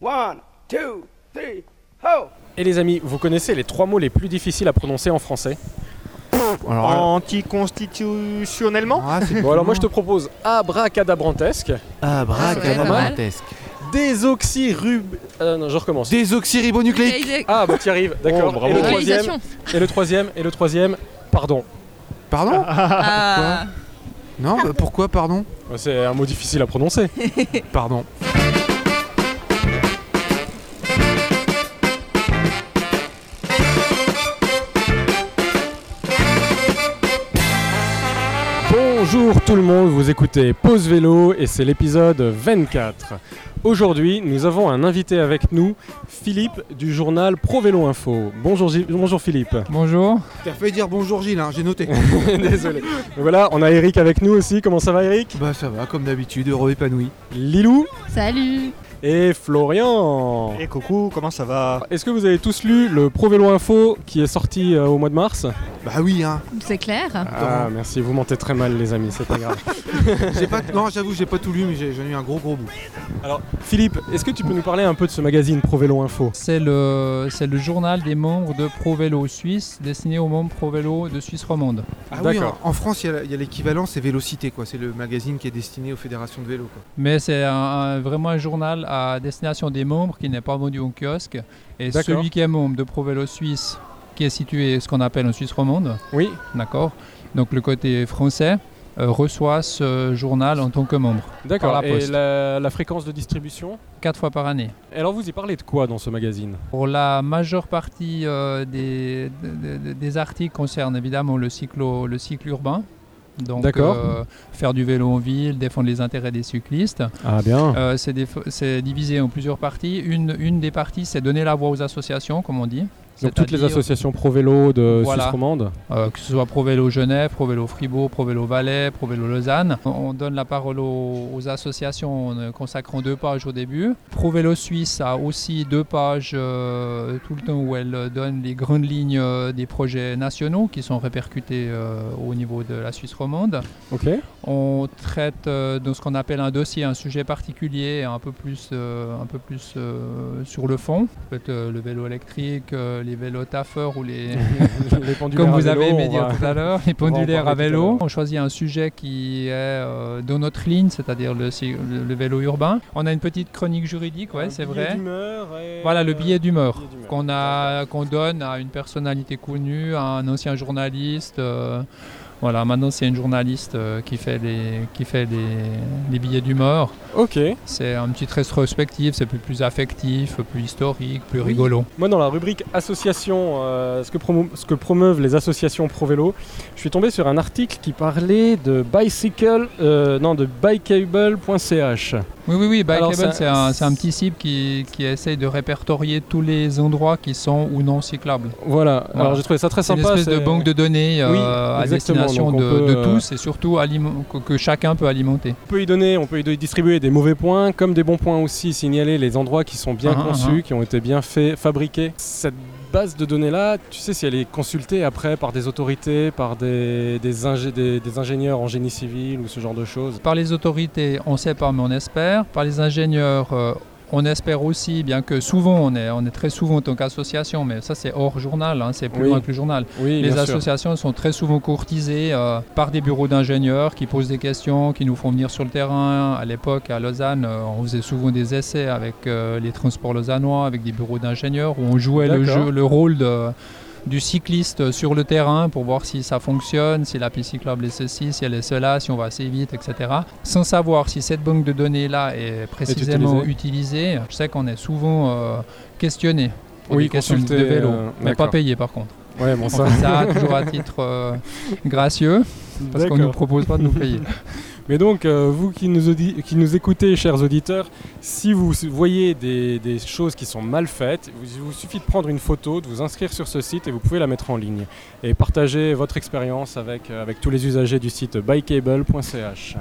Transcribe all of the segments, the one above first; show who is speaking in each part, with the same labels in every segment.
Speaker 1: One, two, three, ho!
Speaker 2: Et les amis, vous connaissez les trois mots les plus difficiles à prononcer en français
Speaker 3: Anticonstitutionnellement
Speaker 4: Ah, c'est
Speaker 2: Bon alors moi je te propose abracadabrantesque,
Speaker 4: Abracadabrantesque.
Speaker 2: désoxyrub... Euh, non, je recommence.
Speaker 4: Désoxyribonucléique.
Speaker 2: Ah bah tu y arrives, d'accord.
Speaker 4: Oh, bravo.
Speaker 2: et le troisième, et le troisième, et le troisième, pardon.
Speaker 4: Pardon
Speaker 5: Ah,
Speaker 4: Non, bah, pourquoi pardon
Speaker 2: C'est un mot difficile à prononcer.
Speaker 4: Pardon.
Speaker 2: Bonjour tout le monde, vous écoutez Pause Vélo et c'est l'épisode 24. Aujourd'hui, nous avons un invité avec nous, Philippe du journal Pro Vélo Info. Bonjour, Gilles- bonjour Philippe.
Speaker 6: Bonjour.
Speaker 4: T'as fait dire bonjour Gilles, hein, j'ai noté.
Speaker 2: Désolé. Voilà, on a Eric avec nous aussi. Comment ça va Eric?
Speaker 4: Bah ça va, comme d'habitude, heureux épanoui.
Speaker 2: Lilou?
Speaker 5: Salut
Speaker 2: et Florian?
Speaker 3: Et coucou, comment ça va?
Speaker 2: Est-ce que vous avez tous lu le Pro Vélo Info qui est sorti euh, au mois de mars?
Speaker 4: Bah oui, hein.
Speaker 5: C'est clair
Speaker 2: Ah merci, vous mentez très mal les amis, c'est pas grave.
Speaker 4: J'ai pas, non, j'avoue, j'ai pas tout lu, mais j'ai j'en ai eu un gros gros bout.
Speaker 2: Alors Philippe, est-ce que tu peux nous parler un peu de ce magazine Pro Vélo Info?
Speaker 6: C'est le, c'est le journal des membres de Pro Vélo Suisse, destiné aux membres Pro Vélo de Suisse romande.
Speaker 4: Ah oui,
Speaker 2: D'accord.
Speaker 4: en, en France, il y a- l'équivalent, c'est Vélocité, quoi. C'est le magazine qui est destiné aux fédérations de vélo, quoi.
Speaker 6: Mais c'est un- un- vraiment un journal à destination des membres qui n'est pas vendu au kiosque. Et celui qui est membre de Pro Vélo Suisse, qui est situé ce qu'on appelle en Suisse romande,
Speaker 2: Oui.
Speaker 6: d'accord Donc le côté français reçoit ce journal en tant que membre,
Speaker 2: D'accord. Et la, la fréquence de distribution
Speaker 6: quatre fois par année.
Speaker 2: Et alors vous y parlez de quoi dans ce magazine?
Speaker 6: Pour la majeure partie euh, des, des- articles concernent évidemment le, cyclo, le cycle urbain. Donc
Speaker 2: D'accord.
Speaker 6: euh, faire du vélo en ville, défendre les intérêts des cyclistes.
Speaker 2: Ah bien.
Speaker 6: Euh, c'est divisé en plusieurs parties. Une, une des parties, c'est donner la voix aux associations, comme on dit.
Speaker 2: Donc toutes les associations pro vélo de
Speaker 6: Voilà.
Speaker 2: Suisse romande.
Speaker 6: euh, que ce soit Pro Vélo Genève, Pro Vélo Fribourg, Pro Vélo Valais, Pro Vélo Lausanne. On, on donne la parole aux, aux associations en euh, consacrant deux pages au début. Pro Vélo Suisse a aussi deux pages euh, tout le temps où elle donne les grandes lignes des projets nationaux qui sont répercutés euh, au niveau de la Suisse romande. On traite de ce qu'on appelle un dossier, un sujet particulier, un peu plus, un peu plus sur le fond. Le vélo électrique, les vélos taffeurs ou les,
Speaker 2: Les pendulaires
Speaker 6: comme
Speaker 2: à
Speaker 6: vous
Speaker 2: vélo,
Speaker 6: avez
Speaker 2: on
Speaker 6: aimé dire tout à l'heure, les pendulaires à vélo. On choisit un sujet qui est euh, dans notre ligne, c'est-à-dire le, cy- le- le vélo urbain. On a une petite chronique juridique, ouais, c'est
Speaker 2: billet
Speaker 6: vrai.
Speaker 2: d'humeur et-
Speaker 6: Voilà le billet d'humeur
Speaker 2: billet d'humeur.
Speaker 6: qu'on a, qu'on donne à une personnalité connue, à un ancien journaliste. euh, voilà, maintenant c'est une journaliste euh, qui fait les, qui fait les, les billets d'humeur.
Speaker 2: Ok.
Speaker 6: C'est un petit rétrospective, c'est plus, plus affectif, plus historique, plus rigolo.
Speaker 2: Moi, dans la rubrique association, euh, ce, que ce que promeuvent les associations pro vélo, je suis tombé sur un article qui parlait de bicycle, euh, non, de bikeable.ch.
Speaker 6: Oui, oui, oui, Bikeable, c'est un, un petit site qui, qui essaye de répertorier tous les endroits qui sont ou non cyclables.
Speaker 2: Voilà.
Speaker 6: Voilà.
Speaker 2: Alors, j'ai trouvé ça très
Speaker 6: C'est une
Speaker 2: sympa.
Speaker 6: espèce de banque de données
Speaker 2: Oui,
Speaker 6: à
Speaker 2: exactement.
Speaker 6: destination De,
Speaker 2: peut,
Speaker 6: de
Speaker 2: euh,
Speaker 6: tous et surtout que, que chacun peut alimenter.
Speaker 2: On peut y donner, on peut y distribuer des mauvais points, comme des bons points aussi, signaler les endroits qui sont bien
Speaker 6: Ah, ah,
Speaker 2: conçus,
Speaker 6: ah.
Speaker 2: qui ont été bien faits, fabriqués. Cette base de données-là, tu sais si elle est consultée après par des autorités, par des, des, ingé- des- des ingénieurs en génie civil ou ce genre de choses?
Speaker 6: Par les autorités, on ne sait pas, mais on espère. Par les ingénieurs, euh, on espère aussi, bien que souvent, on est, on est très souvent en tant qu'association, mais ça c'est hors journal, hein, c'est plus
Speaker 2: Oui.
Speaker 6: loin que le journal.
Speaker 2: Oui,
Speaker 6: Les
Speaker 2: sûr.
Speaker 6: associations sont très souvent courtisées euh, par des bureaux d'ingénieurs qui posent des questions, qui nous font venir sur le terrain. À l'époque, à Lausanne, euh, on faisait souvent des essais avec euh, les transports lausannois, avec des bureaux d'ingénieurs, où on jouait le,
Speaker 2: D'accord.
Speaker 6: jeu, le rôle de- du cycliste sur le terrain pour voir si ça fonctionne, si la piste cyclable est ceci, si elle est cela, si on va assez vite, etc. Sans savoir si cette banque de données-là est précisément utilisée, je sais qu'on est souvent euh, questionné pour
Speaker 2: Oui,
Speaker 6: des questions de vélo,
Speaker 2: euh,
Speaker 6: mais pas payé par contre.
Speaker 2: Ouais, bon,
Speaker 6: On
Speaker 2: ça.
Speaker 6: toujours à titre euh, gracieux, parce qu'on ne nous propose pas de nous payer.
Speaker 2: Mais donc, euh, vous qui nous, qui nous écoutez, chers auditeurs, si vous voyez des, choses qui sont mal faites, il vous suffit de prendre une photo, de vous inscrire sur ce site et vous pouvez la mettre en ligne. Et partager votre expérience avec, euh, avec tous les usagers du site bikeable.ch.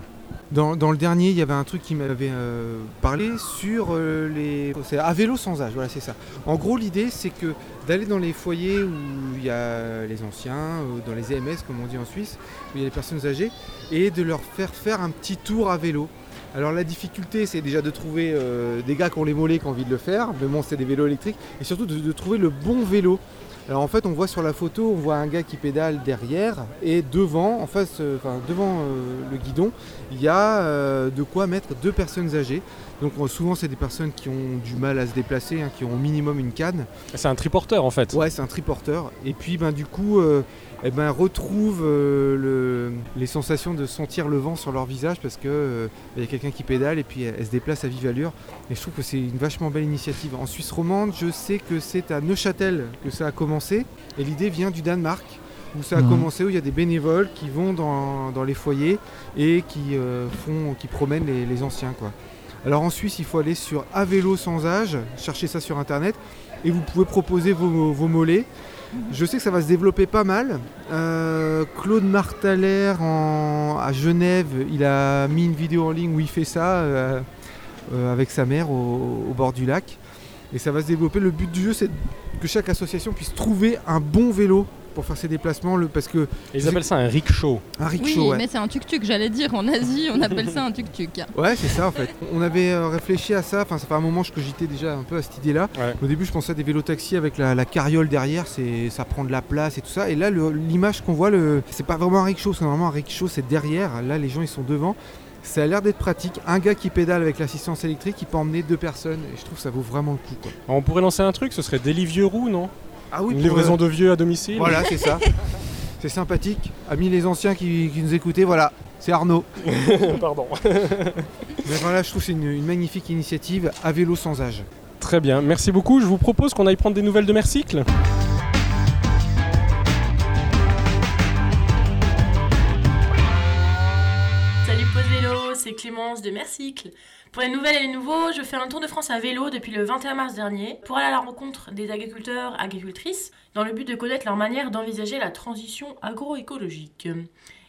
Speaker 4: Dans, le dernier, il y avait un truc qui m'avait euh, parlé sur euh, les. À vélo sans âge, voilà, c'est ça. En gros, l'idée, c'est que d'aller dans les foyers où il y a les anciens, dans les EMS, comme on dit en Suisse, où il y a les personnes âgées, et de leur faire faire un petit tour à vélo. Alors la difficulté, c'est déjà de trouver euh, des gars qui ont les mollets qui ont envie de le faire, mais bon, c'est des vélos électriques, et surtout de trouver le bon vélo. Alors en fait, on voit sur la photo, on voit un gars qui pédale derrière, et devant, en face, euh, enfin devant euh, le guidon, il y a euh, de quoi mettre deux personnes âgées. Donc souvent, c'est des personnes qui ont du mal à se déplacer, hein, qui ont au minimum une canne.
Speaker 2: C'est un triporteur en fait.
Speaker 4: Ouais, c'est un triporteur. Et puis, ben, du coup, euh, eh ben, retrouvent euh, le- les sensations de sentir le vent sur leur visage parce que euh, il y a quelqu'un qui pédale et puis elle, elle se déplace à vive allure. Et je trouve que c'est une vachement belle initiative. En Suisse romande, je sais que c'est à Neuchâtel que ça a commencé. Et l'idée vient du Danemark où ça a commencé, où il y a des bénévoles qui vont dans, dans les foyers et qui, euh, font, qui promènent les, les anciens. Quoi. Alors en Suisse, il faut aller sur À vélo sans âge, chercher ça sur internet et vous pouvez proposer vos, mollets. Je sais que ça va se développer pas mal. Euh, Claude Martaler à Genève, il a mis une vidéo en ligne où il fait ça euh, euh, avec sa mère au bord du lac. Et ça va se développer. Le but du jeu, c'est que chaque association puisse trouver un bon vélo pour faire ses déplacements. Le, parce que
Speaker 2: ils appellent ça un rickshaw.
Speaker 4: un
Speaker 5: Oui,
Speaker 4: rickshaw, ouais.
Speaker 5: mais c'est un tuk-tuk, j'allais dire. En Asie, on appelle ça un tuk-tuk.
Speaker 4: Ouais, c'est ça en fait. On avait euh, réfléchi à ça, enfin ça fait un moment que j'étais déjà un peu à cette idée-là.
Speaker 2: Ouais.
Speaker 4: Au début je pensais à des vélos taxis avec la, la carriole derrière, c'est ça prend de la place et tout ça. Et là l'image qu'on voit, le, c'est pas vraiment un rickshaw, c'est vraiment un rickshaw, c'est derrière. Là les gens ils sont devant. Ça a l'air d'être pratique. Un gars qui pédale avec l'assistance électrique, il peut emmener deux personnes. Et je trouve que ça vaut vraiment le coup. Quoi.
Speaker 2: On pourrait lancer un truc, ce serait Délit Vieux Roux, non?
Speaker 4: Ah oui,
Speaker 2: Une livraison
Speaker 4: euh,
Speaker 2: de vieux à domicile
Speaker 4: Voilà, c'est ça. c'est sympathique. Amis les anciens qui, qui nous écoutaient, voilà, c'est Arnaud.
Speaker 2: Pardon.
Speaker 4: Mais voilà, je trouve que c'est une, une magnifique initiative à vélo sans âge.
Speaker 2: Très bien, merci beaucoup. Je vous propose qu'on aille prendre des nouvelles de Mercycle.
Speaker 7: Salut Pause Vélo, c'est Clémence de Mercycle. Pour les nouvelles et les nouveaux, je fais un tour de France à vélo depuis le 21 mars dernier pour aller à la rencontre des agriculteurs agricultrices dans le but de connaître leur manière d'envisager la transition agroécologique.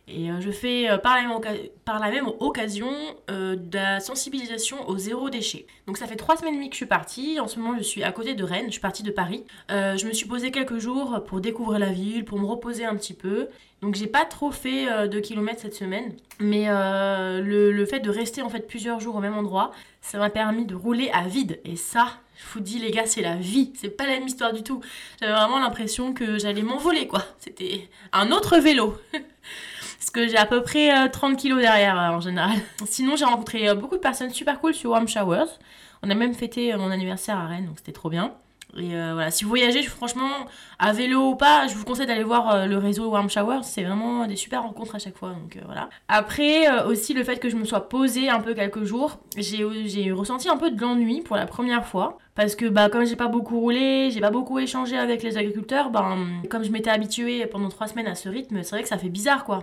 Speaker 7: Et euh, je fais euh, par, la même occasion euh, de la sensibilisation au zéro déchet. Donc ça fait trois semaines et demie que je suis partie. En ce moment, je suis à côté de Rennes. Je suis partie de Paris. Je me suis posée quelques jours pour découvrir la ville, pour me reposer un petit peu. Donc j'ai pas trop fait de kilomètres cette semaine, mais le, le fait de rester en fait plusieurs jours au même endroit, ça m'a permis de rouler à vide. Et ça, je vous dis les gars, c'est la vie, c'est pas la même histoire du tout. J'avais vraiment l'impression que j'allais m'envoler quoi. C'était un autre vélo. Parce que j'ai à peu près euh, 30 kilos derrière euh, en général. Sinon, j'ai rencontré euh, beaucoup de personnes super cool sur Warm Showers. On a même fêté euh, mon anniversaire à Rennes, donc c'était trop bien. Et euh, voilà, si vous voyagez, franchement, à vélo ou pas, je vous conseille d'aller voir euh, le réseau Warm Showers. C'est vraiment des super rencontres à chaque fois. Donc euh, voilà. Après, aussi le fait que je me sois posée un peu quelques jours, j'ai ressenti un peu de l'ennui pour la première fois. Parce que bah, comme j'ai pas beaucoup roulé, j'ai pas beaucoup échangé avec les agriculteurs, ben, comme je m'étais habituée pendant trois semaines à ce rythme, c'est vrai que ça fait bizarre quoi.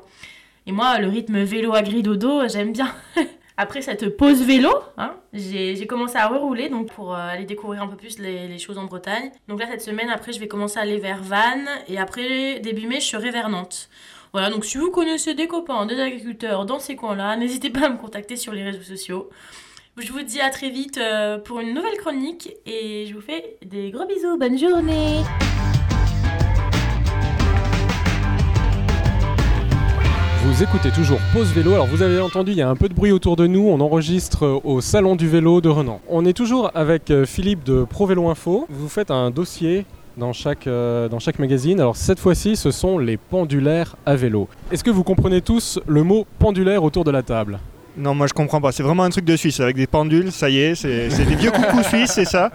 Speaker 7: Et moi, le rythme vélo agri dodo, j'aime bien. Après cette pause vélo, hein, j'ai commencé à rerouler donc pour euh, aller découvrir un peu plus les, les choses en Bretagne. Donc là, cette semaine, après, je vais commencer à aller vers Vannes et après, début mai, je serai vers Nantes. Voilà, donc si vous connaissez des copains, des agriculteurs dans ces coins-là, n'hésitez pas à me contacter sur les réseaux sociaux. Je vous dis à très vite euh, pour une nouvelle chronique et je vous fais des gros bisous. Bonne journée!
Speaker 2: Vous écoutez toujours Pause Vélo. Alors vous avez entendu, il y a un peu de bruit autour de nous. On enregistre au salon du vélo de Renan. On est toujours avec euh, Philippe de Pro Vélo Info. Vous faites un dossier dans chaque, euh, dans chaque magazine. Alors cette fois-ci, ce sont les pendulaires à vélo. Est-ce que vous comprenez tous le mot pendulaire autour de la table?
Speaker 3: Non, moi je comprends pas. C'est vraiment un truc de Suisse avec des pendules, ça y est, c'est c'est des vieux coucous suisses, c'est ça?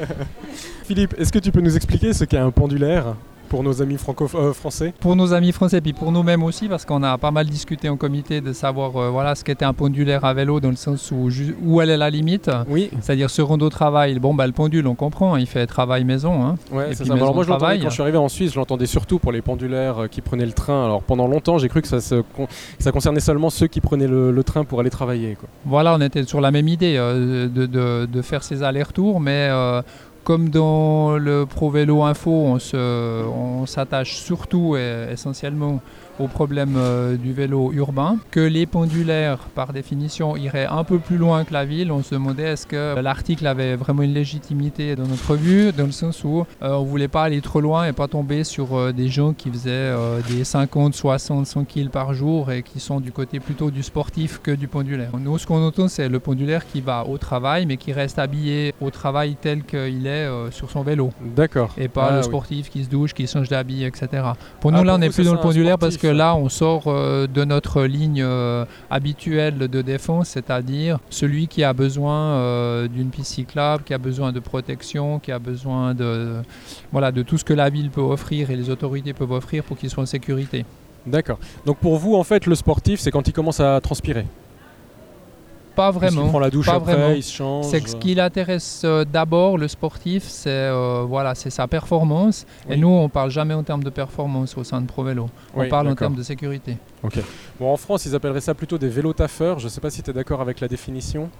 Speaker 2: Philippe, est-ce que tu peux nous expliquer ce qu'est un pendulaire? Pour nos amis franco-français
Speaker 6: Pour nos amis français, puis pour nous-mêmes aussi, parce qu'on a pas mal discuté en comité de savoir euh, voilà, ce qu'était un pendulaire à vélo, dans le sens où, où elle est la limite.
Speaker 2: Oui,
Speaker 6: C'est-à-dire rendre au travail. Bon, bah, le pendule, on comprend, il fait travail maison. hein.
Speaker 2: ouais,
Speaker 6: Et
Speaker 2: c'est
Speaker 6: puis
Speaker 2: ça. Alors moi, je l'entendais quand je suis arrivé en Suisse, je l'entendais surtout pour les pendulaires euh, qui prenaient le train. Alors pendant longtemps, j'ai cru que ça, se con- que ça concernait seulement ceux qui prenaient le, le train pour aller travailler. Quoi.
Speaker 6: Voilà, on était sur la même idée euh, de, de- de faire ces allers-retours, mais euh, Comme dans le Pro Vélo Info, on s'attache surtout et essentiellement au problème euh, du vélo urbain, que les pendulaires, par définition, iraient un peu plus loin que la ville. On se demandait est-ce que l'article avait vraiment une légitimité dans notre vue, dans le sens où euh, on voulait pas aller trop loin et pas tomber sur euh, des gens qui faisaient euh, des 50, 60, 100 kills par jour et qui sont du côté plutôt du sportif que du pendulaire. Nous, ce qu'on entend, c'est le pendulaire qui va au travail, mais qui reste habillé au travail tel qu'il est sur son vélo.
Speaker 2: D'accord.
Speaker 6: Et pas
Speaker 2: Ah,
Speaker 6: le
Speaker 2: oui.
Speaker 6: sportif qui se douche, qui change d'habit, etc. Pour nous,
Speaker 2: Ah,
Speaker 6: là,
Speaker 2: pour
Speaker 6: on n'est plus dans le pendulaire parce
Speaker 2: sportif.
Speaker 6: Que là, on sort euh, de notre ligne euh, habituelle de défense, c'est-à-dire celui qui a besoin euh, d'une piste cyclable, qui a besoin de protection, qui a besoin de, voilà, de tout ce que la ville peut offrir et les autorités peuvent offrir pour qu'il soit en sécurité.
Speaker 2: D'accord. Donc pour vous, en fait, le sportif, c'est quand il commence à transpirer.
Speaker 6: Pas vraiment.
Speaker 2: prend la douche
Speaker 6: pas
Speaker 2: après,
Speaker 6: vraiment.
Speaker 2: il se change.
Speaker 6: C'est que ce qui l'intéresse euh, d'abord, le sportif, c'est euh, voilà, c'est sa performance. Et
Speaker 2: Oui.
Speaker 6: nous, on parle jamais en termes de performance au sein de Pro Vélo. On
Speaker 2: Oui,
Speaker 6: parle en termes de sécurité.
Speaker 2: Bon, en France, ils appelleraient ça plutôt des vélos taffeurs. Je ne sais pas si tu es d'accord avec la définition.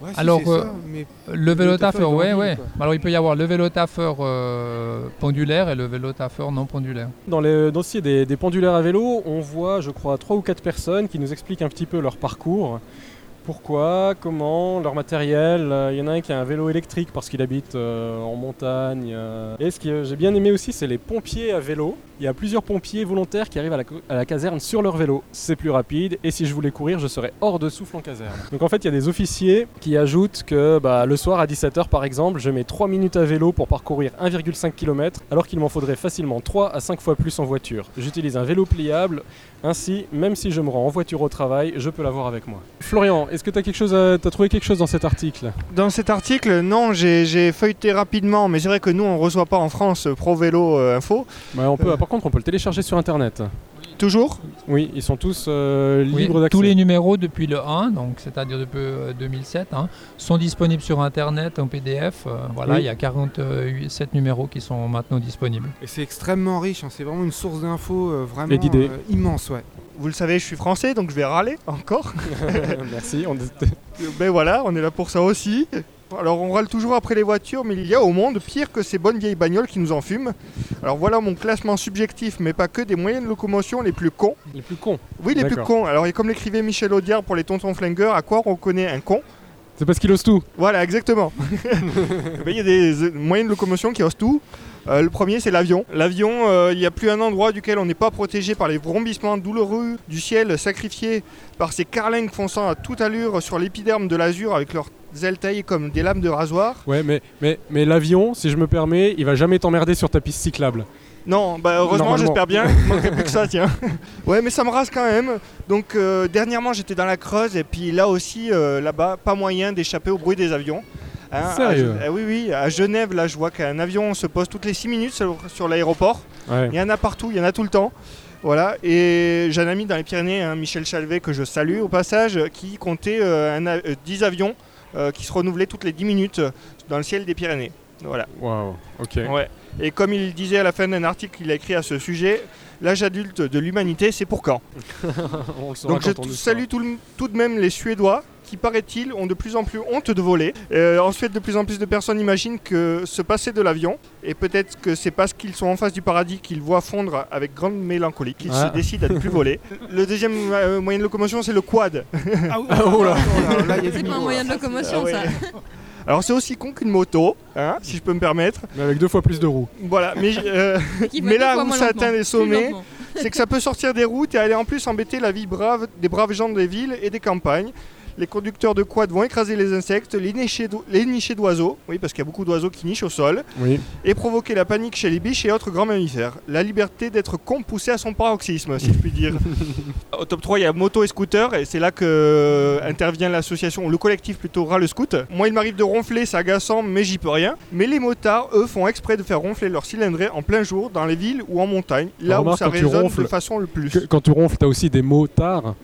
Speaker 4: Ouais, si,
Speaker 6: Alors, euh,
Speaker 4: ça, mais
Speaker 6: Le vélo taffeur,
Speaker 4: il
Speaker 6: ouais.
Speaker 4: quoi.
Speaker 6: Alors il peut y avoir le vélo taffeur euh, pendulaire et le vélo taffeur non pendulaire.
Speaker 2: Dans le dossier des, des pendulaires à vélo, on voit, je crois, trois ou quatre personnes qui nous expliquent un petit peu leur parcours. Pourquoi, comment, leur matériel. Euh, Il y en a un qui a un vélo électrique parce qu'il habite euh, en montagne. euh. Et ce que j'ai bien aimé aussi, c'est les pompiers à vélo. Il y a plusieurs pompiers volontaires qui arrivent à la, caserne sur leur vélo. C'est plus rapide et si je voulais courir, je serais hors de souffle en caserne. Donc en fait, il y a des officiers qui ajoutent que bah, le soir à 17h par exemple, je mets 3 minutes à vélo pour parcourir 1,5 km alors qu'il m'en faudrait facilement 3 à 5 fois plus en voiture. J'utilise un vélo pliable, ainsi, même si je me rends en voiture au travail, je peux l'avoir avec moi. Florian, est-ce que tu as, quelque chose à- trouvé quelque chose dans cet article?
Speaker 3: Dans cet article, non, j'ai feuilleté rapidement, mais c'est vrai que nous, on ne reçoit pas en France euh, Pro Vélo euh, Info.
Speaker 2: Bah, on peut,
Speaker 3: Euh.
Speaker 2: Par contre, on peut le télécharger sur Internet.
Speaker 3: Toujours
Speaker 2: Oui, ils sont tous euh,
Speaker 6: Oui,
Speaker 2: libres d'accès.
Speaker 6: tous les numéros depuis le 1, donc c'est-à-dire depuis euh, 2007, hein, sont disponibles sur internet en PDF. euh, voilà,
Speaker 2: Oui.
Speaker 6: il y a 47 numéros qui sont maintenant disponibles.
Speaker 4: Et c'est extrêmement riche, hein, c'est vraiment une source d'infos euh, vraiment euh, immense, ouais.
Speaker 3: Vous le savez, je suis français, donc je vais râler encore.
Speaker 2: Merci. on-
Speaker 3: ben voilà, on est là pour ça aussi. Alors on râle toujours après les voitures, mais il y a au monde pire que ces bonnes vieilles bagnoles qui nous enfument. Alors voilà mon classement subjectif, mais pas que des moyens de locomotion les plus cons.
Speaker 2: Les plus cons.
Speaker 3: Oui, les plus cons. Alors et comme l'écrivait Michel Audiard pour les tontons flingueurs, à quoi on reconnaît un con?
Speaker 2: C'est parce qu'il ose tout.
Speaker 3: Voilà, exactement. Ben, Il y a des euh, moyens de locomotion qui osent tout. Euh, le premier, c'est l'avion. L'avion, euh, il n'y a plus un endroit duquel on n'est pas protégé par les vrombissements douloureux du ciel sacrifié par ces carlingues fonçant à toute allure sur l'épiderme de l'azur avec leurs ailes taillées comme des lames de rasoir.
Speaker 2: Ouais, mais, mais, mais l'avion, si je me permets, il va jamais t'emmerder sur ta piste cyclable.
Speaker 3: Non, bah heureusement, j'espère bien. Il manquerait plus que ça, tiens. Ouais, mais ça me rase quand même. Donc, euh, dernièrement, j'étais dans la Creuse et puis là aussi, euh, là-bas, pas moyen d'échapper au bruit des avions. Hein,
Speaker 2: Sérieux
Speaker 3: à ah oui, oui, à Genève, là, je vois qu'un avion se pose toutes les 6 minutes sur, sur l'aéroport.
Speaker 2: Ouais.
Speaker 3: Il y en a partout, il y en a tout le temps. Voilà, et j'ai un ami dans les Pyrénées, hein, Michel Chalvet, que je salue au passage, qui comptait euh, un a- euh, 10 avions qui se renouvelaient toutes les 10 minutes euh, dans le ciel des Pyrénées. Voilà.
Speaker 2: Waouh, ok.
Speaker 3: Ouais. Et comme il disait à la fin d'un article qu'il a écrit à ce sujet, l'âge adulte de l'humanité, c'est pour quand
Speaker 2: On le saura
Speaker 3: Donc je salue tout, le- tout de même les Suédois qui, paraît-il, ont de plus en plus honte de voler. Euh, ensuite, de plus en plus de personnes imaginent que se passer de l'avion, et peut-être que c'est parce qu'ils sont en face du paradis qu'ils voient fondre avec grande mélancolie qu'ils
Speaker 2: Ah.
Speaker 3: se décident à ne plus voler. Le deuxième euh, moyen de locomotion, c'est le quad.
Speaker 4: Ah,
Speaker 2: oh là.
Speaker 4: là, il y a du
Speaker 5: C'est pas un moyen de
Speaker 4: là.
Speaker 5: locomotion,
Speaker 3: Ah ouais.
Speaker 5: ça.
Speaker 3: Alors c'est aussi con qu'une moto, hein, si je peux me permettre.
Speaker 2: Mais avec deux fois plus de roues.
Speaker 3: Voilà, mais, euh, mais là où ça
Speaker 5: lentement.
Speaker 3: atteint les
Speaker 5: Plus
Speaker 3: sommets, c'est que ça peut sortir des routes et aller en plus embêter la vie brave des braves gens des villes et des campagnes. Les conducteurs de quad vont écraser les insectes, les nicher d'oiseaux, oui parce qu'il y a beaucoup d'oiseaux qui nichent au sol,
Speaker 2: Oui.
Speaker 3: et provoquer la panique chez les biches et autres grands mammifères. La liberté d'être con poussée à son paroxysme, si je puis dire. Au top 3, il y a moto et scooter, et c'est là que euh, intervient l'association, le collectif plutôt Ras le Scoot. Moi, il m'arrive de ronfler, c'est agaçant, mais j'y peux rien. Mais les motards, eux, font exprès de faire ronfler leur cylindrée en plein jour, dans les villes ou en montagne, là où
Speaker 2: Remarque,
Speaker 3: ça résonne
Speaker 2: ronfles,
Speaker 3: de façon le plus.
Speaker 2: Que- quand tu ronfles, t'as aussi des motards.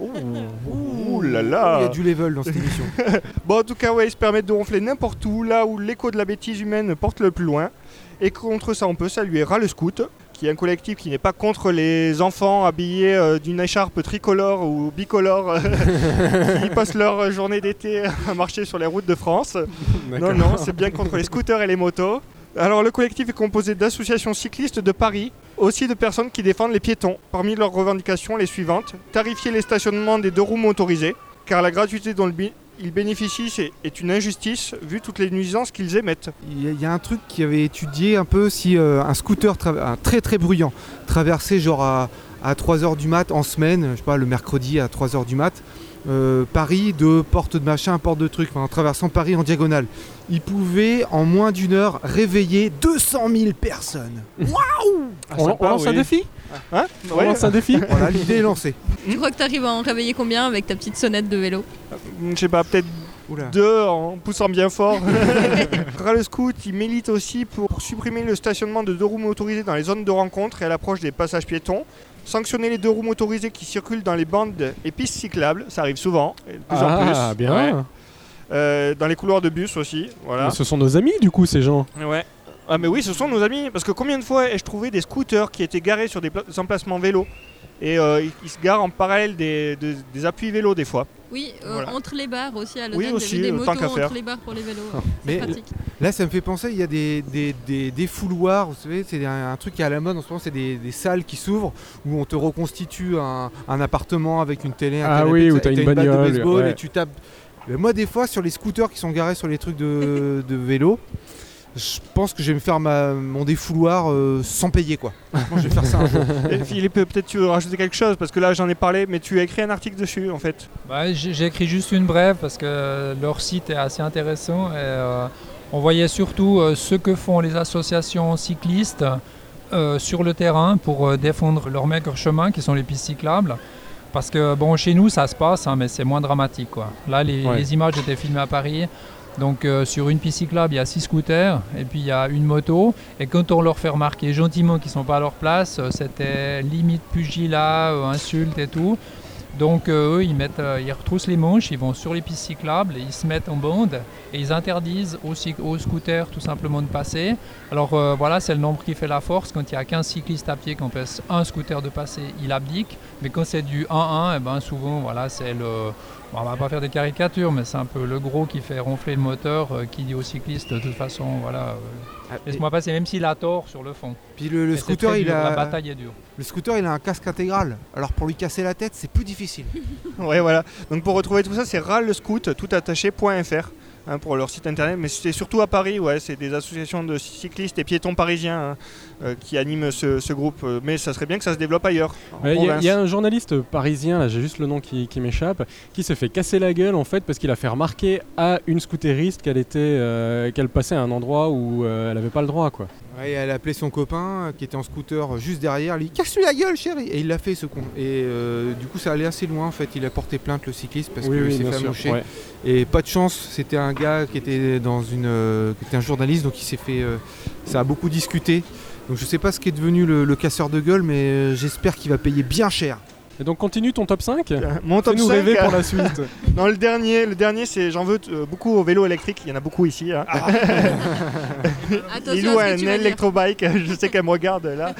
Speaker 3: Ouh, ouh là
Speaker 4: Il y
Speaker 3: là
Speaker 4: a du level dans cette émission.
Speaker 3: Bon, en tout cas, ouais, ils se permettent de ronfler n'importe où, là où l'écho de la bêtise humaine porte le plus loin. Et contre ça, on peut saluer Ras le Scout, qui est un collectif qui n'est pas contre les enfants habillés euh, d'une écharpe tricolore ou bicolore qui passent leur journée d'été à marcher sur les routes de France. Non, non, c'est bien contre les scooters et les motos. Alors le collectif est composé d'associations cyclistes de Paris, aussi de personnes qui défendent les piétons. Parmi leurs revendications, les suivantes. Tarifier les stationnements des deux roues motorisés, car la gratuité dont ils bénéficient est une injustice vu toutes les nuisances qu'ils émettent.
Speaker 4: Il y, a- un truc qui avait étudié un peu si euh, un scooter très très bruyant traversait genre à, à 3h du mat en semaine, je sais pas, le mercredi à 3h du mat, euh, Paris de porte de machin, porte de truc, enfin, en traversant Paris en diagonale. Il pouvait en moins d'une heure réveiller 200 000 personnes.
Speaker 2: on, on lance un défi
Speaker 3: Hein
Speaker 2: On
Speaker 3: Ouais.
Speaker 2: lance un défi
Speaker 4: Voilà, l'idée est lancée.
Speaker 5: Tu crois que t'arrives à en réveiller combien avec ta petite sonnette de vélo
Speaker 3: Je sais pas, peut-être
Speaker 4: Oula.
Speaker 3: deux en poussant bien fort. Rale Scout, il milite aussi pour supprimer le stationnement de deux roues motorisées dans les zones de rencontre et à l'approche des passages piétons. Sanctionner les deux roues motorisées qui circulent dans les bandes et pistes cyclables, ça arrive souvent, et de plus en plus.
Speaker 2: Ah, bien.
Speaker 3: Ouais. Euh, dans les couloirs de bus aussi, voilà.
Speaker 2: Mais ce sont nos amis, du coup, ces gens.
Speaker 3: Ouais. Ah mais oui, ce sont nos amis, parce que combien de fois ai-je trouvé des scooters qui étaient garés sur des, pla- des emplacements vélo et euh, ils, ils se garent en parallèle des, de- des appuis vélo des fois.
Speaker 5: Oui, euh,
Speaker 3: Voilà.
Speaker 5: entre les barres aussi à
Speaker 3: Oui, aussi, euh,
Speaker 5: des
Speaker 3: tant
Speaker 5: motos entre
Speaker 3: faire.
Speaker 5: les barres pour les vélos.
Speaker 4: Mais-
Speaker 5: C'est pratique.
Speaker 4: Là, ça me fait penser, il y a des, des, des, des fouloirs, vous savez, c'est un, un truc qui est à la mode en ce moment, c'est des, des salles qui s'ouvrent où on te reconstitue un, un appartement avec une télé, un
Speaker 2: Ah
Speaker 4: canapé,
Speaker 2: oui, où
Speaker 4: ça,
Speaker 2: t'as
Speaker 4: et
Speaker 2: une
Speaker 4: batte de
Speaker 2: bagnole,
Speaker 4: baseball
Speaker 2: ouais.
Speaker 4: et tu tapes. Mais moi, des fois, sur les scooters qui sont garés sur les trucs de, de vélo, je pense que je vais me faire ma, mon défouloir euh, sans payer, quoi. Franchement, je vais faire ça un jour.
Speaker 3: Et Philippe, peut-être tu veux rajouter quelque chose, parce que là j'en ai parlé, mais tu as écrit un article dessus en fait.
Speaker 6: Bah, j'ai écrit juste une brève parce que leur site est assez intéressant. Et, euh, on voyait surtout euh, ce que font les associations cyclistes euh, sur le terrain pour euh, défendre leur maigre chemin qui sont les pistes cyclables. Parce que bon, chez nous ça se passe, hein, mais c'est moins dramatique. Quoi. Là, les,
Speaker 2: Ouais.
Speaker 6: les images étaient filmées à Paris. Donc euh, sur une piste il y a six scooters et puis il y a une moto. Et quand on leur fait remarquer gentiment qu'ils ne sont pas à leur place, euh, c'était limite pugilat, euh, insulte et tout. Donc euh, eux, ils, mettent, euh, ils retroussent les manches, ils vont sur les pistes cyclables, ils se mettent en bande et ils interdisent aux, aux scooters tout simplement de passer. Alors euh, voilà, c'est le nombre qui fait la force. Quand il y a 15 cyclistes à pied, qu'on pèse un scooter de passer, il abdique. Mais quand c'est du 1-1, eh ben, souvent, voilà, c'est le... bon, on va pas faire des caricatures, mais c'est un peu le gros qui fait ronfler le moteur, qui dit aux cyclistes, de toute façon, voilà,
Speaker 4: Ah,
Speaker 6: laisse-moi passer, même s'il a tort sur le fond.
Speaker 4: Puis le, scooter, il
Speaker 6: dur,
Speaker 4: a,
Speaker 6: La bataille est dure.
Speaker 4: le scooter, il a un casque intégral. Alors pour lui casser la tête, c'est plus difficile.
Speaker 3: Ouais, voilà. Donc pour retrouver tout ça, c'est râlescout, tout attaché.fr hein, pour leur site internet. Mais c'est surtout à Paris, ouais, c'est des associations de cyclistes et piétons parisiens hein, qui animent ce, ce groupe. Euh, Mais ça serait bien que ça se développe ailleurs.
Speaker 2: Il y, a-
Speaker 3: province.
Speaker 2: il y a un journaliste parisien, là j'ai juste le nom qui, qui m'échappe, qui se fait casser la gueule en fait parce qu'il a fait remarquer à une scooteriste qu'elle était, euh, qu'elle passait à un endroit où euh, elle avait pas le droit quoi.
Speaker 4: Ouais, elle a appelé son copain euh, qui était en scooter euh, juste derrière, lui casse-lui la gueule chérie Et il l'a fait ce con. Et euh, du coup ça allait assez loin en fait, il a porté plainte le cycliste parce
Speaker 2: oui,
Speaker 4: qu'il
Speaker 2: oui,
Speaker 4: s'est fait amocher.
Speaker 2: ouais.
Speaker 4: Et pas de chance, c'était un gars qui était dans une, euh, qui était un journaliste, donc il s'est fait, euh, ça a beaucoup discuté. Donc je sais pas ce qui est devenu le, le casseur de gueule, mais euh, j'espère qu'il va payer bien cher.
Speaker 2: Et donc continue ton top 5
Speaker 3: Euh, Mon top
Speaker 2: Fais-nous
Speaker 3: 5,
Speaker 2: rêver
Speaker 3: euh,
Speaker 2: pour la suite.
Speaker 3: Non, le dernier, le dernier c'est j'en veux euh, beaucoup au vélo électrique. Il y en a beaucoup ici. hein.
Speaker 5: Attention à ce
Speaker 3: un électrobike. Je sais qu'elle me regarde là.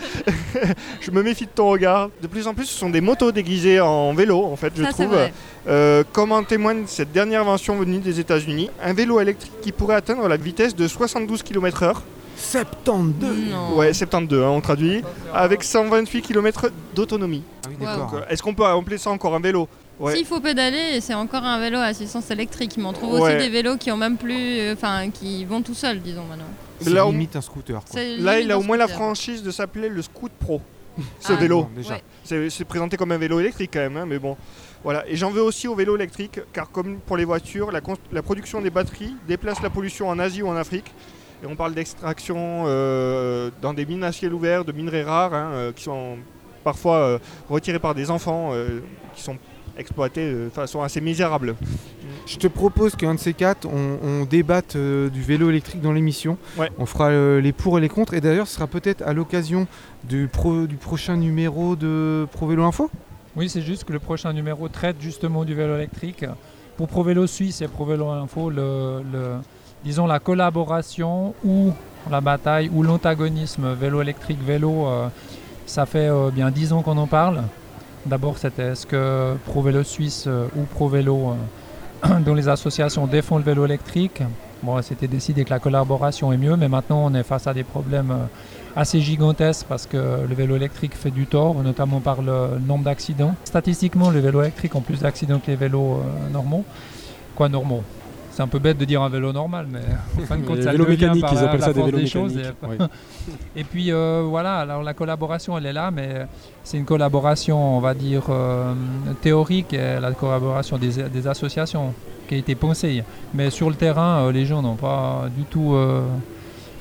Speaker 3: je me méfie de ton regard. De plus en plus, ce sont des motos déguisées en vélo, en fait, je
Speaker 5: Ça, c'est
Speaker 3: trouve.
Speaker 5: vrai.
Speaker 3: Euh, comme en témoigne cette dernière invention venue des États-Unis, un vélo électrique qui pourrait atteindre la vitesse de 72 km/h.
Speaker 4: 72
Speaker 5: Non.
Speaker 3: Ouais, 72, hein, on traduit. Avec 128 km d'autonomie.
Speaker 4: Ah oui, d'accord.
Speaker 3: Euh, Est-ce qu'on peut appeler ça encore un vélo? Ouais.
Speaker 5: S'il faut pédaler, c'est encore un vélo à assistance électrique. Mais on trouve
Speaker 3: Ouais.
Speaker 5: aussi des vélos qui ont même plus, euh, enfin, qui vont tout seuls, disons maintenant.
Speaker 4: C'est
Speaker 3: Là, on-
Speaker 4: limite un scooter. quoi.
Speaker 3: Là, il a au moins la franchise de s'appeler le Scoot Pro. Ce
Speaker 5: Ah,
Speaker 3: vélo.
Speaker 4: Déjà.
Speaker 5: Ouais.
Speaker 3: C'est présenté comme un vélo électrique quand même, hein, mais bon. Voilà. Et j'en veux aussi au vélo électrique, car comme pour les voitures, la production des batteries déplace la pollution en Asie ou en Afrique. Et on parle d'extraction euh, dans des mines à ciel ouvert, de minerais rares, hein, euh, qui sont parfois euh, retirés par des enfants, euh, qui sont exploités de façon assez misérable.
Speaker 4: Je te propose qu'un de ces quatre, on, on débatte euh, du vélo électrique dans l'émission.
Speaker 3: Ouais.
Speaker 4: On fera euh, les pour et les contre. Et d'ailleurs, ce sera peut-être à l'occasion du, pro- du prochain numéro de Pro Vélo Info?
Speaker 6: Oui, c'est juste que le prochain numéro traite justement du vélo électrique. Pour ProVélo Suisse et ProVélo Info, le, le- disons la collaboration ou la bataille ou l'antagonisme vélo électrique, vélo, ça fait euh, bien 10 ans qu'on en parle. D'abord, c'était est-ce que Pro Vélo Suisse euh, ou Pro Vélo, euh, dont les associations défendent le vélo électrique, bon, c'était décidé que la collaboration est mieux, mais maintenant on est face à des problèmes assez gigantesques parce que le vélo électrique fait du tort, notamment par le nombre d'accidents. Statistiquement, les vélos électriques ont plus d'accidents que les vélos normaux. Quoi, normaux? C'est un peu bête de dire un vélo normal, mais en fin de compte, ça
Speaker 2: vélos mécaniques,
Speaker 6: par
Speaker 2: ils appellent ça des vélos
Speaker 6: choses.
Speaker 2: mécaniques.
Speaker 6: Et-
Speaker 2: oui.
Speaker 6: et puis euh, voilà, alors la collaboration elle est là, mais c'est une collaboration, on va dire, euh, théorique, et la collaboration des, des associations qui a été pensée. Mais sur le terrain, euh, les gens n'ont pas du tout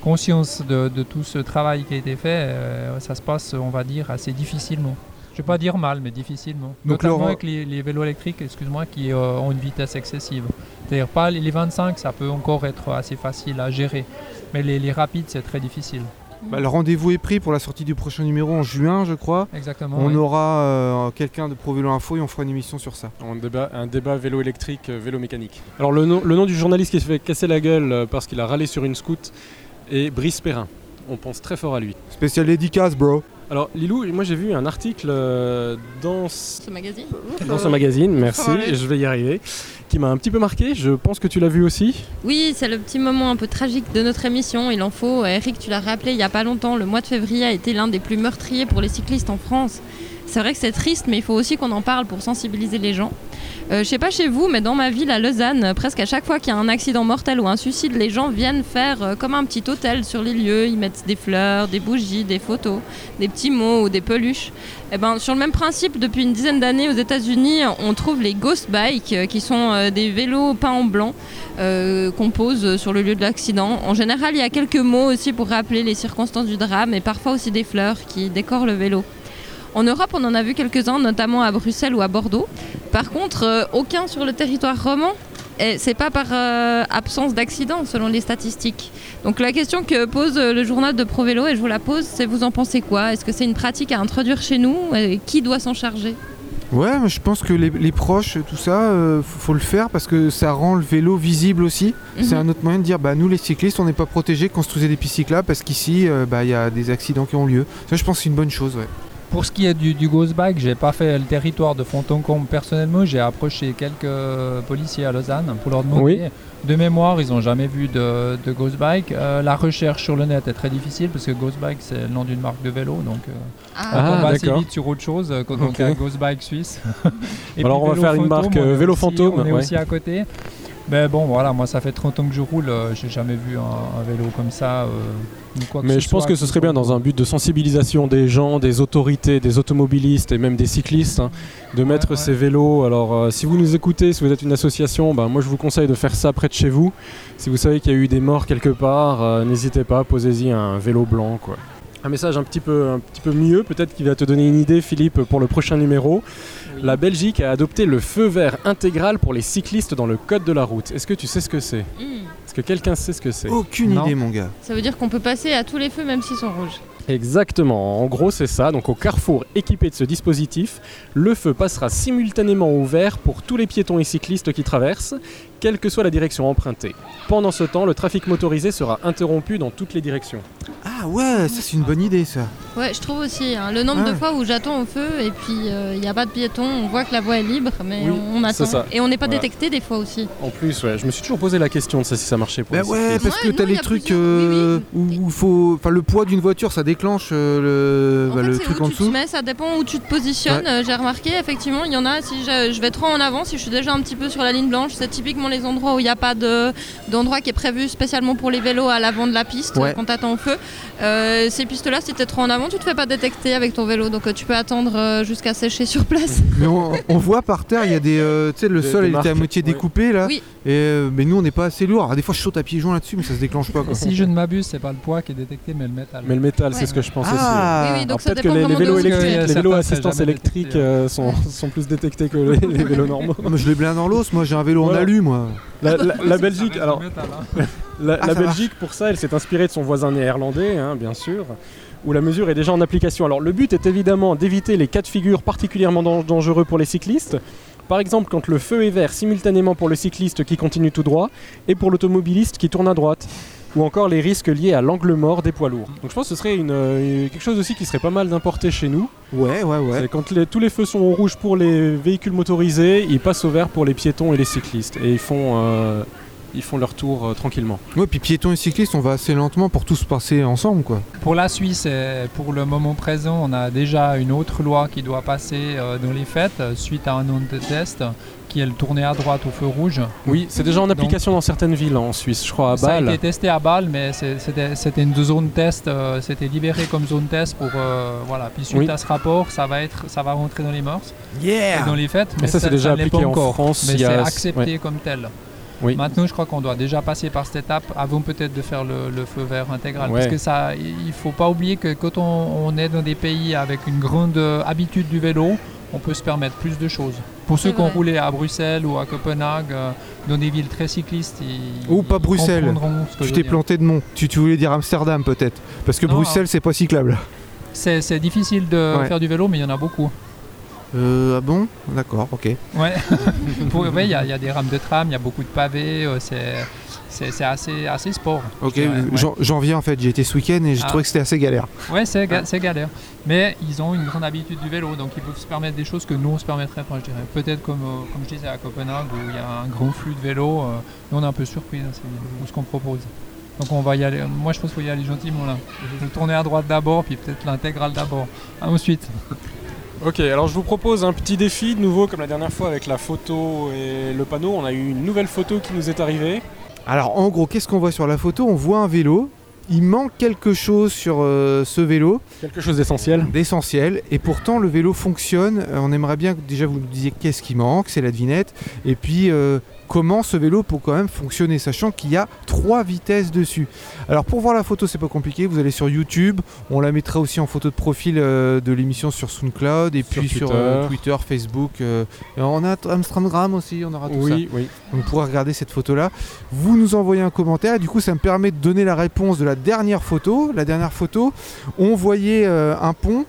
Speaker 6: conscience de, de tout ce travail qui a été fait. Ça se passe, on va dire, assez difficilement. Je ne vais pas dire mal, mais difficilement.
Speaker 4: Donc,
Speaker 6: Notamment avec les, les vélos électriques, excuse-moi, qui euh, ont une vitesse excessive. C'est-à-dire pas les les 25, ça peut encore être assez facile à gérer. Mais les, les rapides, c'est très difficile.
Speaker 4: Bah, le rendez-vous est pris pour la sortie du prochain numéro en juin, je crois.
Speaker 6: Exactement.
Speaker 4: On
Speaker 6: oui.
Speaker 4: aura euh, quelqu'un de Pro Vélo Info et on fera une émission sur ça.
Speaker 2: Un débat, un débat vélo électrique, euh, vélo mécanique. Alors le nom, le nom du journaliste qui se fait casser la gueule parce qu'il a râlé sur une scout est Brice Perrin. On pense très fort à lui.
Speaker 4: Spécial dédicace, bro.
Speaker 2: Alors Lilou, moi j'ai vu un article euh, dans, ce-
Speaker 5: magazine
Speaker 2: dans ce magazine, merci, je vais y arriver, qui m'a un petit peu marqué. Je pense que tu l'as vu aussi.
Speaker 5: Oui, c'est le petit moment un peu tragique de notre émission. Il en faut. Eric, tu l'as rappelé il n'y a pas longtemps. Le mois de février a été l'un des plus meurtriers pour les cyclistes en France. C'est vrai que c'est triste, mais il faut aussi qu'on en parle pour sensibiliser les gens. Euh, je sais pas chez vous, mais dans ma ville à Lausanne, presque à chaque fois qu'il y a un accident mortel ou un suicide, les gens viennent faire euh, comme un petit hôtel sur les lieux. Ils mettent des fleurs, des bougies, des photos, des petits mots ou des peluches. Eh ben, sur le même principe, depuis une dizaine d'années aux États-Unis, on trouve les ghost bikes, euh, qui sont euh, des vélos peints en blanc qu'on pose sur le lieu de l'accident. En général, il y a quelques mots aussi pour rappeler les circonstances du drame et parfois aussi des fleurs qui décorent le vélo. En Europe, on en a vu quelques-uns, notamment à Bruxelles ou à Bordeaux. Par contre, euh, aucun sur le territoire roman. Et c'est pas par euh, absence d'accident, selon les statistiques. Donc la question que pose euh, le journal de ProVélo, et je vous la pose, c'est vous en pensez quoi? Est-ce que c'est une pratique à introduire chez nous? Et Qui doit s'en charger?
Speaker 4: Ouais, je pense que les, les proches, tout ça, euh, faut, le faire parce que ça rend le vélo visible aussi. C'est
Speaker 5: Mhm.
Speaker 4: un autre moyen de dire, bah nous les cyclistes, on n'est pas protégés, construisez des pistes cyclables parce qu'ici, euh, bah il y a des accidents qui ont lieu. Ça, je pense c'est une bonne chose, ouais.
Speaker 6: Pour ce qui est du, du Ghost Bike, j'ai pas fait le territoire de Fontencombe personnellement. J'ai approché quelques policiers à Lausanne pour leur demander.
Speaker 2: Oui.
Speaker 6: De mémoire, ils n'ont jamais vu de, de Ghost Bike. Euh, la recherche sur le net est très difficile parce que Ghost Bike c'est le nom d'une marque de vélo, donc euh,
Speaker 2: Ah,
Speaker 6: on tombe assez
Speaker 2: d'accord.
Speaker 6: vite sur autre chose euh, quand on fait Ghost Bike suisse. Et
Speaker 2: Alors,
Speaker 6: puis
Speaker 2: on va faire une marque, euh, Vélo Fantôme,
Speaker 6: On est
Speaker 2: ouais.
Speaker 6: aussi à côté. Mais bon, voilà, moi ça fait 30 ans que je roule, euh, j'ai jamais vu un, un vélo comme ça. euh, ni quoi que
Speaker 2: Mais je pense
Speaker 6: soit
Speaker 2: que ce serait bien
Speaker 6: soit-
Speaker 2: dans un but de sensibilisation des gens, des autorités, des automobilistes et même des cyclistes, hein, de mettre
Speaker 6: ouais.
Speaker 2: ces vélos. Alors euh, si vous nous écoutez, si vous êtes une association, ben, moi je vous conseille de faire ça près de chez vous. Si vous savez qu'il y a eu des morts quelque part, euh, n'hésitez pas, posez-y un vélo blanc. Quoi. Un message un petit peu, un petit peu mieux, peut-être qui va te donner une idée, Philippe, pour le prochain numéro. La Belgique a adopté le feu vert intégral pour les cyclistes dans le code de la route. Est-ce que tu sais ce que c'est?
Speaker 5: Hmm.
Speaker 2: Est-ce que quelqu'un sait ce que c'est?
Speaker 4: Aucune
Speaker 6: Non.
Speaker 4: idée, mon gars.
Speaker 5: Ça veut dire qu'on peut passer à tous les feux même s'ils sont rouges.
Speaker 2: Exactement, en gros c'est ça. Donc au carrefour équipé de ce dispositif, le feu passera simultanément au vert pour tous les piétons et cyclistes qui traversent, quelle que soit la direction empruntée. Pendant ce temps, le trafic motorisé sera interrompu dans toutes les directions.
Speaker 4: Ah ouais, ça c'est une bonne idée, ça.
Speaker 5: Ouais, je trouve aussi. hein. Le nombre
Speaker 4: Ah.
Speaker 5: de fois où j'attends au feu et puis il n'y a pas de piéton, on voit que la voie est libre, mais
Speaker 2: Oui,
Speaker 5: on, on attend.
Speaker 2: ça.
Speaker 5: Et on n'est pas
Speaker 2: Voilà.
Speaker 5: détecté des fois aussi.
Speaker 2: En plus, ouais, je me suis toujours posé la question de ça si ça marchait pour
Speaker 4: Bah ouais,
Speaker 2: cyclistes.
Speaker 4: parce que
Speaker 5: Ouais,
Speaker 4: t'as
Speaker 5: non, il
Speaker 4: les trucs
Speaker 5: plusieurs-
Speaker 4: euh,
Speaker 5: oui, oui.
Speaker 4: où, où faut, enfin le poids d'une voiture, ça déclenche euh, le,
Speaker 5: En
Speaker 4: bah,
Speaker 5: fait,
Speaker 4: le truc
Speaker 5: où
Speaker 4: en
Speaker 5: tu te
Speaker 4: dessous.
Speaker 5: mets, ça dépend où tu te positionnes. Euh, J'ai remarqué, effectivement, il y en a, si je, je vais trop en avant, si je suis déjà un petit peu sur la ligne blanche, c'est typiquement les endroits où il n'y a pas de- d'endroit qui est prévu spécialement pour les vélos à l'avant de la piste
Speaker 4: Ouais.
Speaker 5: euh, quand tu attends au feu. Euh, ces pistes-là, si tu es trop en avant, tu te fais pas détecter avec ton vélo, donc euh, tu peux attendre euh, jusqu'à sécher sur place.
Speaker 4: Mais on, on voit par terre, il y a des, euh, tu sais, le
Speaker 2: Des-
Speaker 4: sol
Speaker 2: des
Speaker 4: il était à moitié
Speaker 2: ouais.
Speaker 4: découpé là.
Speaker 5: Oui.
Speaker 4: Et euh, mais nous on n'est pas assez lourd. Alors, des fois je saute à pieds joints là-dessus, mais ça se déclenche pas. Quoi.
Speaker 6: Si je ne m'abuse, c'est pas le poids qui est détecté, mais le métal.
Speaker 2: Mais le métal,
Speaker 5: Ouais.
Speaker 2: c'est ce que je pense aussi.
Speaker 4: Ah.
Speaker 5: Oui, oui,
Speaker 2: Alors
Speaker 5: donc ça
Speaker 2: peut-être que les, les vélos électriques,
Speaker 6: a
Speaker 2: les vélos assistance électrique euh, sont, sont plus détectés que les, les vélos normaux.
Speaker 4: Mais je l'ai blindé dans l'os. Moi j'ai un vélo en alu, moi.
Speaker 2: La, la- la Belgique, alors
Speaker 6: hein.
Speaker 2: La,
Speaker 4: Ah,
Speaker 2: la Belgique, pour ça, elle s'est inspirée de son voisin néerlandais, hein, bien sûr, où la mesure est déjà en application. Alors, le but est évidemment d'éviter les cas de figure particulièrement dan- dangereux pour les cyclistes. Par exemple, quand le feu est vert simultanément pour le cycliste qui continue tout droit et pour l'automobiliste qui tourne à droite. ou encore les risques liés à l'angle mort des poids lourds. Donc je pense que ce serait une, euh, quelque chose aussi qui serait pas mal d'importer chez nous.
Speaker 4: Ouais, ouais, ouais.
Speaker 2: C'est Quand les- tous les feux sont au rouge pour les véhicules motorisés, ils passent au vert pour les piétons et les cyclistes. Et ils font, euh, ils font leur tour euh, tranquillement.
Speaker 4: Ouais, puis piétons et cyclistes, on va assez lentement pour tous passer ensemble, quoi.
Speaker 6: Pour la Suisse, et pour le moment présent, on a déjà une autre loi qui doit passer euh, dans les fêtes euh, suite à un nom de test qui est le tourner à droite au feu rouge.
Speaker 2: Oui, c'est déjà en
Speaker 6: Donc-
Speaker 2: application dans certaines villes hein, en Suisse, je crois à
Speaker 6: Ça a
Speaker 2: Bâle.
Speaker 6: été testé à Bâle, mais c'était une zone test, euh, c'était libéré comme zone test pour euh, voilà. Puis suite
Speaker 2: Oui.
Speaker 6: à ce rapport, ça va être, ça va rentrer dans les mœurs et
Speaker 4: Yeah
Speaker 6: dans les fêtes.
Speaker 2: Mais ça, c'est déjà
Speaker 6: ne l'est pas
Speaker 2: appliqué en
Speaker 6: encore.
Speaker 2: France,
Speaker 6: mais c'est
Speaker 2: a-
Speaker 6: accepté comme tel.
Speaker 2: Oui.
Speaker 6: Maintenant, je crois qu'on doit déjà passer par cette étape avant peut-être de faire le, le feu vert intégral.
Speaker 2: Ouais.
Speaker 6: Parce que ça, il faut pas oublier que quand on, on est dans des pays avec une grande euh, habitude du vélo, on peut se permettre plus de choses. Pour ceux qui ont roulé à Bruxelles ou à Copenhague, euh, dans des villes très cyclistes, ils,
Speaker 4: Ou pas
Speaker 6: ils
Speaker 4: Bruxelles.
Speaker 6: comprendront ce que
Speaker 4: Tu
Speaker 6: je
Speaker 4: t'es
Speaker 6: veux dire.
Speaker 4: planté de nom. Tu, tu voulais dire Amsterdam, peut-être. Parce que
Speaker 6: Non.
Speaker 4: Bruxelles, c'est pas cyclable.
Speaker 6: C'est c'est difficile de
Speaker 4: Ouais.
Speaker 6: faire du vélo, mais il y en a beaucoup.
Speaker 4: Euh, ah bon D'accord, ok.
Speaker 6: Ouais, il y, a- il y a des rames de tram, il y a beaucoup de pavés, euh, c'est assez, assez sport.
Speaker 4: Ok,
Speaker 6: ouais.
Speaker 4: j'en viens en fait. J'ai été ce week-end et j'ai
Speaker 6: Ah.
Speaker 4: trouvé que c'était assez galère.
Speaker 6: Ouais, c'est ga- c'est galère. Mais ils ont une grande habitude du vélo, donc ils peuvent se permettre des choses que nous on se permettrait pas, je dirais. Peut-être comme, euh, comme je disais à Copenhague où il y a un grand flux de vélos, euh, nous on est un peu surpris de ce- de ce qu'on propose. Donc on va y aller. Moi je pense qu'il faut y aller gentiment là. Je vais tourner à droite d'abord, puis peut-être l'intégrale d'abord. Ensuite.
Speaker 2: Ok, alors je vous propose un petit défi de nouveau comme la dernière fois avec la photo et le panneau. On a eu une nouvelle photo qui nous est arrivée.
Speaker 4: Alors en gros, qu'est-ce qu'on voit sur la photo? On voit un vélo. Il manque quelque chose sur euh, ce vélo
Speaker 2: Quelque chose d'essentiel.
Speaker 4: d'essentiel et pourtant le vélo fonctionne. Euh, on aimerait bien que déjà vous nous disiez qu'est-ce qui manque, c'est la devinette. Et puis euh, comment ce vélo peut quand même fonctionner, sachant qu'il y a trois vitesses dessus. Alors pour voir la photo, c'est pas compliqué. Vous allez sur YouTube. On la mettra aussi en photo de profil euh, de l'émission sur SoundCloud et
Speaker 2: Sur
Speaker 4: puis sur
Speaker 2: Twitter.
Speaker 4: euh, Twitter, Facebook. euh, et on a Instagram aussi. On aura tout ça.
Speaker 2: Oui, oui.
Speaker 4: On pourra regarder cette photo-là. Vous nous envoyez un commentaire. Et du coup, ça me permet de donner la réponse de la dernière photo. La dernière photo, on voyait un pont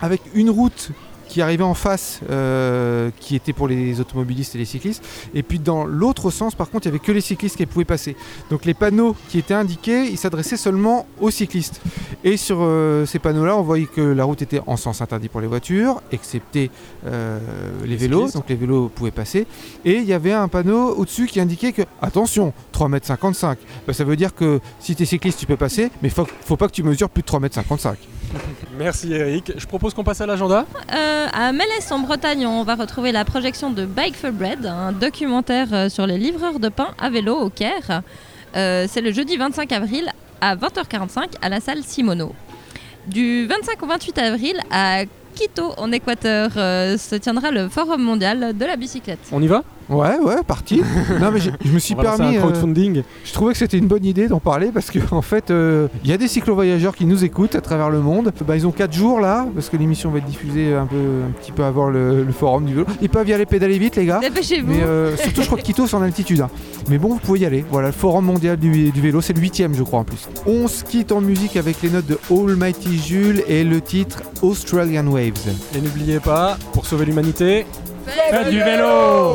Speaker 4: avec une route qui arrivait en face, euh, qui était pour les automobilistes et les cyclistes. Et puis dans l'autre sens, par contre, il n'y avait que les cyclistes qui pouvaient passer. Donc les panneaux qui étaient indiqués, ils s'adressaient seulement aux cyclistes. Et sur euh, ces panneaux-là, on voyait que la route était en sens interdit pour les voitures, excepté euh, les,
Speaker 2: Les
Speaker 4: vélos.
Speaker 2: cyclistes.
Speaker 4: Donc les vélos pouvaient passer. Et il y avait un panneau au-dessus qui indiquait que, attention, 3,55 m. Bah, ça veut dire que si tu es cycliste, tu peux passer, mais faut, faut pas que tu mesures plus de 3,55 m.
Speaker 2: Merci Eric. Je propose qu'on passe à l'agenda.
Speaker 5: Euh, à Mélès en Bretagne, on va retrouver la projection de Bike for Bread, un documentaire euh, sur les livreurs de pain à vélo au Caire. Euh, c'est le jeudi 25 avril à 20h45 à la salle Simono. Du 25 au 28 avril à Quito en Équateur euh, se tiendra le Forum mondial de la bicyclette.
Speaker 2: On y va?
Speaker 4: Ouais, ouais, parti. non, mais je me suis
Speaker 2: On va
Speaker 4: permis.
Speaker 2: un
Speaker 4: euh,
Speaker 2: crowdfunding.
Speaker 4: je trouvais que c'était une bonne idée d'en parler parce qu'en en fait, euh, il y a des cyclo-voyageurs qui nous écoutent à travers le monde. Bah, ils ont 4 jours là, parce que l'émission va être diffusée un, peu, un petit peu avant le, le forum du vélo. Ils peuvent y aller pédaler vite, les gars.
Speaker 5: Dépêchez-vous
Speaker 4: Mais euh, surtout, je crois que Quito, c'est en altitude. hein. Mais bon, vous pouvez y aller. Voilà, le forum mondial du, du vélo, c'est le huitième, je crois, en plus. On se quitte en musique avec les notes de Almighty Jules et le titre Australian Waves.
Speaker 2: Et n'oubliez pas, pour sauver l'humanité, faites du vélo